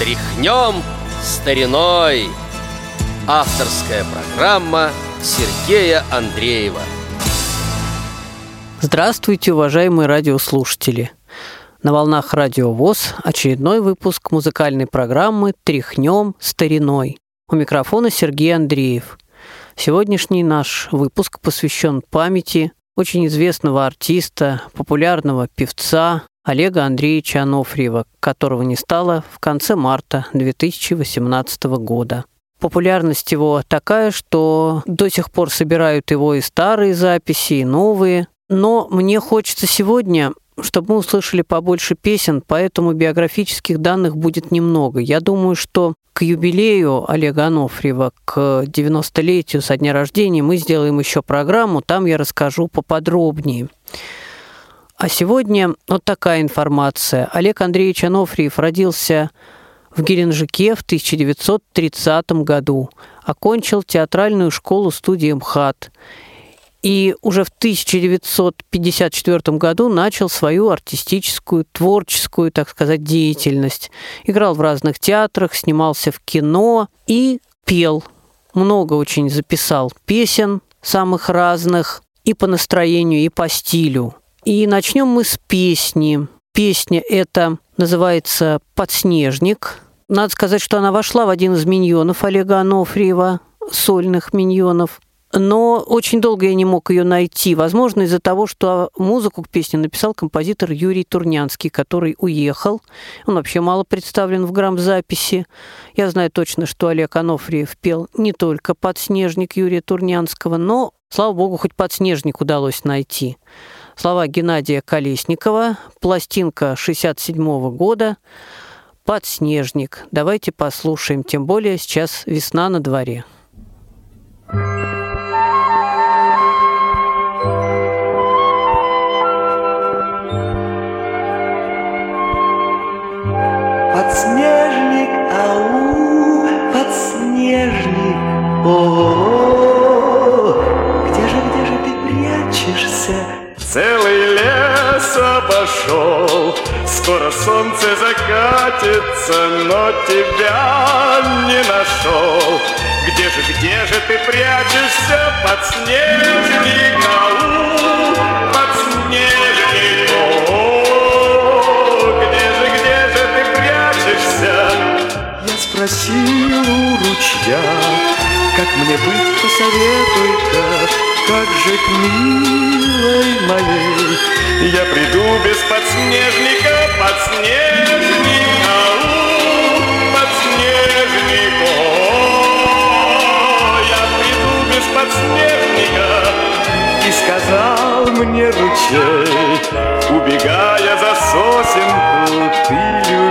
Тряхнем стариной Авторская программа Сергея Андреева Здравствуйте, уважаемые радиослушатели! На волнах Радио ВОЗ очередной выпуск музыкальной программы «Тряхнем стариной». У микрофона Сергей Андреев. Сегодняшний наш выпуск посвящен памяти очень известного артиста, популярного певца Олега Андреевича Анофриева, которого не стало в конце марта 2018 года. Популярность его такая, что до сих пор собирают его и старые записи, и новые. Но мне хочется сегодня чтобы мы услышали побольше песен, поэтому биографических данных будет немного. Я думаю, что к юбилею Олега Анофриева, к 90-летию со дня рождения мы сделаем еще программу, там я расскажу поподробнее. А сегодня вот такая информация. Олег Андреевич Анофриев родился в Геленджике в 1930 году, окончил театральную школу студии МХАТ и уже в 1954 году начал свою артистическую, творческую, так сказать, деятельность. Играл в разных театрах, снимался в кино и пел. Много очень записал песен самых разных и по настроению, и по стилю. И начнем мы с песни. Песня эта называется «Подснежник». Надо сказать, что она вошла в один из миньонов Олега Анофриева, сольных миньонов – но очень долго я не мог ее найти. Возможно, из-за того, что музыку к песне написал композитор Юрий Турнянский, который уехал. Он вообще мало представлен в грамзаписи. Я знаю точно, что Олег Анофриев пел не только «Подснежник» Юрия Турнянского, но, слава богу, хоть «Подснежник» удалось найти. Слова Геннадия Колесникова, пластинка 67 года, «Подснежник». Давайте послушаем, тем более сейчас весна на дворе. Подснежник, ау, подснежник, о, обошел, скоро солнце закатится, но тебя не нашел. Где же, где же ты прячешься, подснежник, ау, подснежник, о, спросил у ручья, Как мне быть, посоветуй-ка, Как же к милой моей. Я приду без подснежника, подснежник, ау, подснежник, о, Я приду без подснежника, И сказал мне ручей, Убегая за сосенку, Ты любимой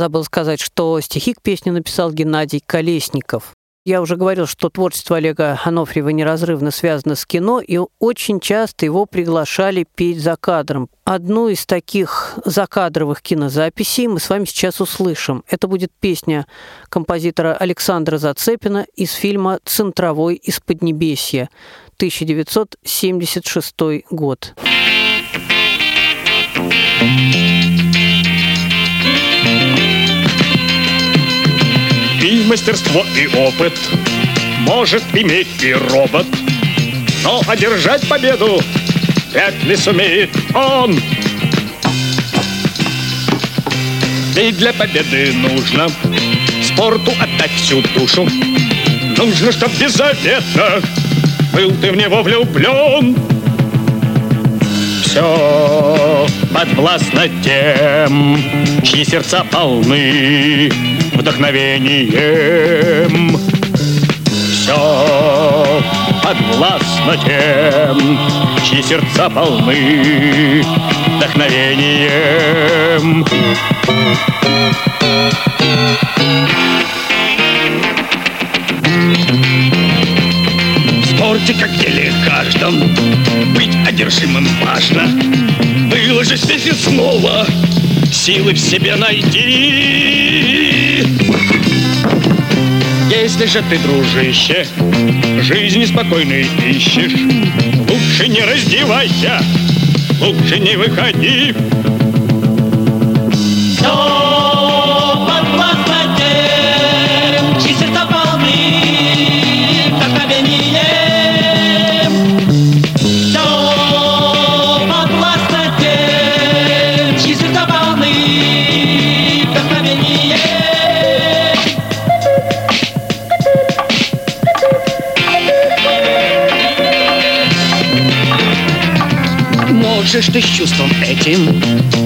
забыл сказать, что стихи к песне написал Геннадий Колесников. Я уже говорил, что творчество Олега Анофриева неразрывно связано с кино, и очень часто его приглашали петь за кадром. Одну из таких закадровых кинозаписей мы с вами сейчас услышим. Это будет песня композитора Александра Зацепина из фильма «Центровой из Поднебесья», 1976 год. Мастерство, и опыт может иметь и робот, но одержать победу вряд ли сумеет он. И для победы нужно спорту отдать всю душу. Нужно, чтоб беззаветно был ты в него влюблен. Все подвластно тем, чьи сердца полны вдохновением. Все подвластно тем, чьи сердца полны вдохновением. спорте, как деле каждом, быть одержимым важно. Выложись песню снова, силы в себе найди. Если же ты, дружище, жизни спокойной ищешь, лучше не раздевайся, лучше не выходи. Можешь ты с чувством этим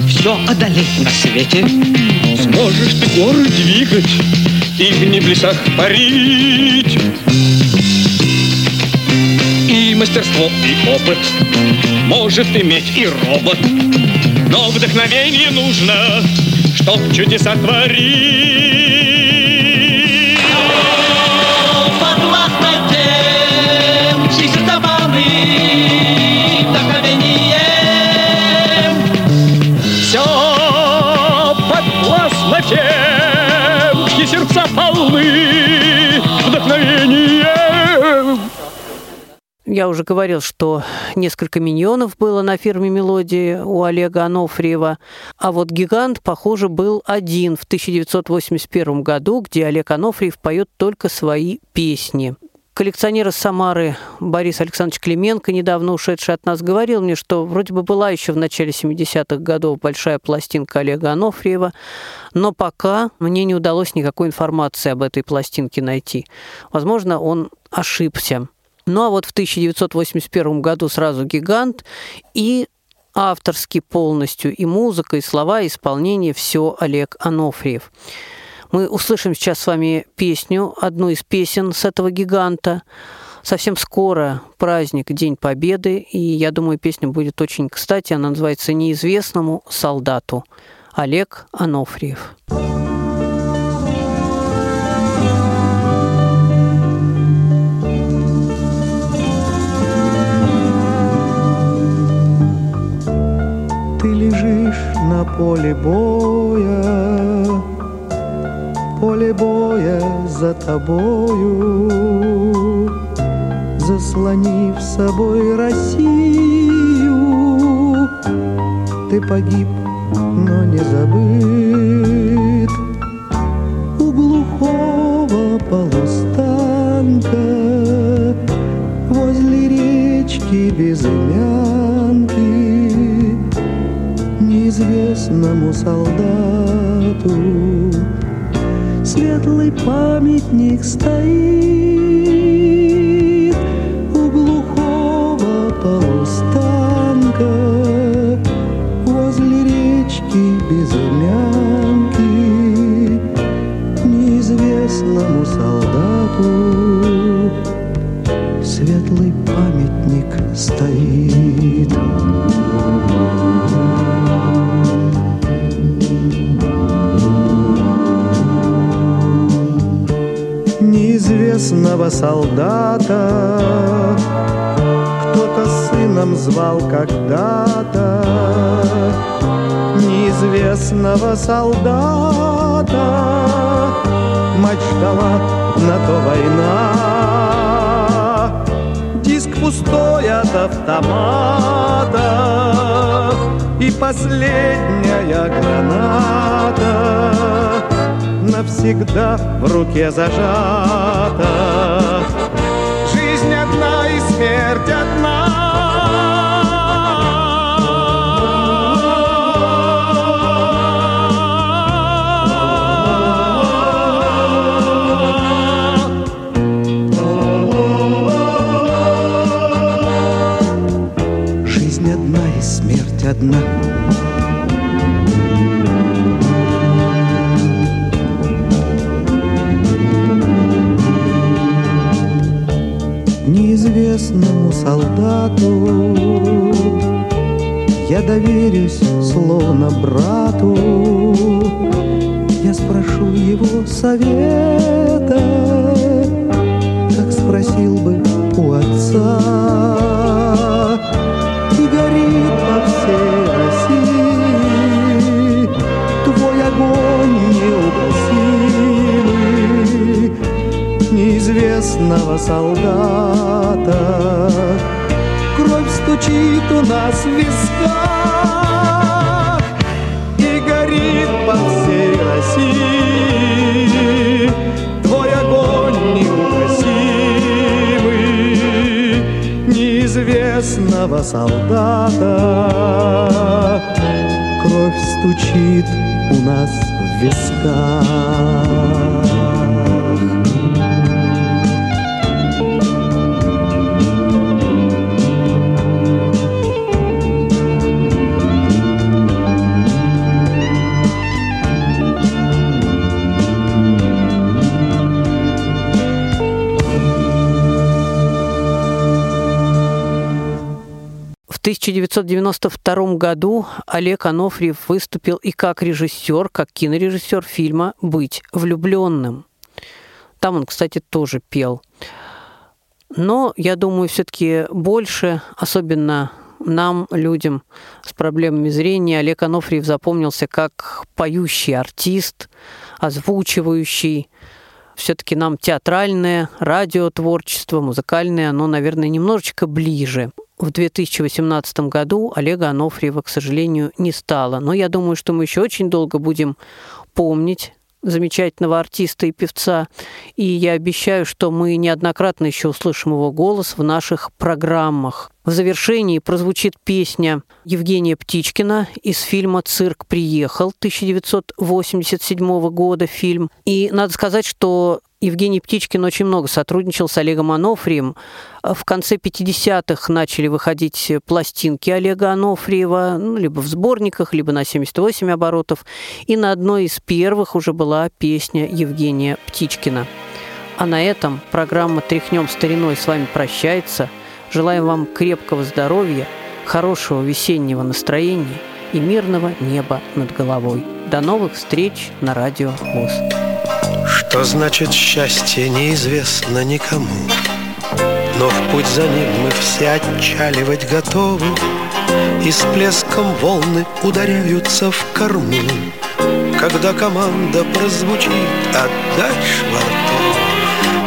все одолеть на свете. Сможешь ты горы двигать и в небесах парить. И мастерство, и опыт может иметь и робот. Но вдохновение нужно, чтоб чудеса творить. Я уже говорил, что несколько миньонов было на фирме «Мелодии» у Олега Анофриева, а вот «Гигант», похоже, был один в 1981 году, где Олег Анофриев поет только свои песни. Коллекционер из Самары Борис Александрович Клименко, недавно ушедший от нас, говорил мне, что вроде бы была еще в начале 70-х годов большая пластинка Олега Анофриева, но пока мне не удалось никакой информации об этой пластинке найти. Возможно, он ошибся. Ну а вот в 1981 году сразу «Гигант» и авторский полностью и музыка, и слова, и исполнение все Олег Анофриев. Мы услышим сейчас с вами песню, одну из песен с этого гиганта. Совсем скоро праздник, День Победы, и я думаю, песня будет очень кстати. Она называется «Неизвестному солдату». Олег Анофриев. Ты на поле боя, поле боя за тобою, заслонив собой Россию. Ты погиб, но не забыт у глухого полустанка возле речки безымянки неизвестному солдату. Светлый памятник стоит У глухого полустанка Возле речки безымянки Неизвестному солдату. Светлый памятник стоит неизвестного солдата. Кто-то сыном звал когда-то Неизвестного солдата. Ждала на то война. Диск пустой от автомата. И последняя граната навсегда в руке зажата. Жизнь одна и смерть одна. Жизнь одна солдата. Кровь стучит у нас в висках И горит по всей России. Твой огонь неугасимый Неизвестного солдата. Кровь стучит у нас в висках 1992 году Олег Анофриев выступил и как режиссер, как кинорежиссер фильма «Быть влюбленным». Там он, кстати, тоже пел. Но, я думаю, все-таки больше, особенно нам, людям с проблемами зрения, Олег Анофриев запомнился как поющий артист, озвучивающий. Все-таки нам театральное, радиотворчество, музыкальное, оно, наверное, немножечко ближе. В 2018 году Олега Анофриева, к сожалению, не стало. Но я думаю, что мы еще очень долго будем помнить замечательного артиста и певца. И я обещаю, что мы неоднократно еще услышим его голос в наших программах. В завершении прозвучит песня Евгения Птичкина из фильма «Цирк приехал» 1987 года фильм. И надо сказать, что Евгений Птичкин очень много сотрудничал с Олегом Анофрием. В конце 50-х начали выходить пластинки Олега Анофриева, ну, либо в сборниках, либо на 78 оборотов. И на одной из первых уже была песня Евгения Птичкина. А на этом программа «Тряхнем стариной» с вами прощается. Желаем вам крепкого здоровья, хорошего весеннего настроения и мирного неба над головой. До новых встреч на радио ВОЗ. Что значит счастье, неизвестно никому. Но в путь за ним мы все отчаливать готовы. И с плеском волны ударяются в корму. Когда команда прозвучит «Отдать шварту»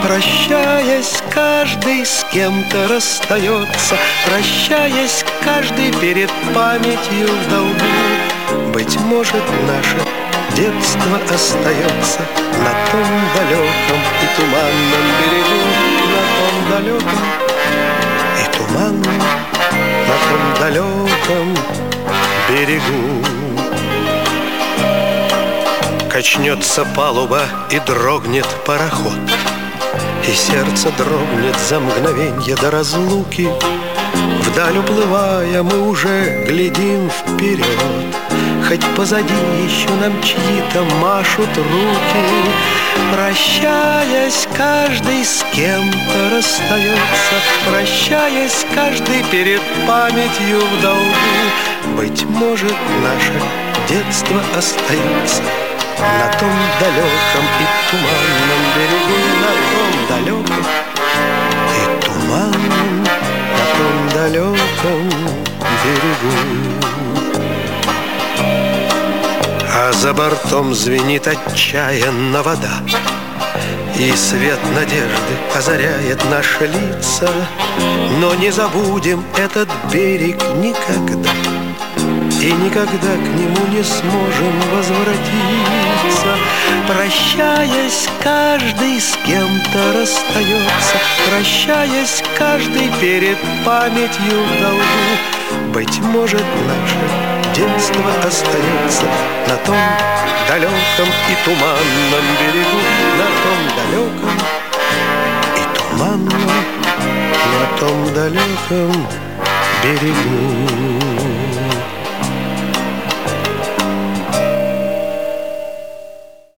Прощаясь, каждый с кем-то расстается. Прощаясь, каждый перед памятью в долгу. Быть может, наше детство остается На том далеком и туманном берегу На том далеком и туманном На том далеком берегу. Качнется палуба и дрогнет пароход И сердце дрогнет за мгновенье до разлуки Вдаль уплывая мы уже глядим вперед. Хоть позади еще нам чьи-то машут руки Прощаясь, каждый с кем-то расстается. Прощаясь, каждый перед памятью в долгу. Быть может, наше детство остается На том далеком и туманном берегу На том далеком за бортом звенит отчаянно вода И свет надежды озаряет наши лица. Но не забудем этот берег никогда И никогда к нему не сможем возвратиться Прощаясь, каждый с кем-то расстается. Прощаясь, каждый перед памятью в долгу. Быть может, наше детство остается На том далеком и туманном берегу На том далеком и туманном На том далеком берегу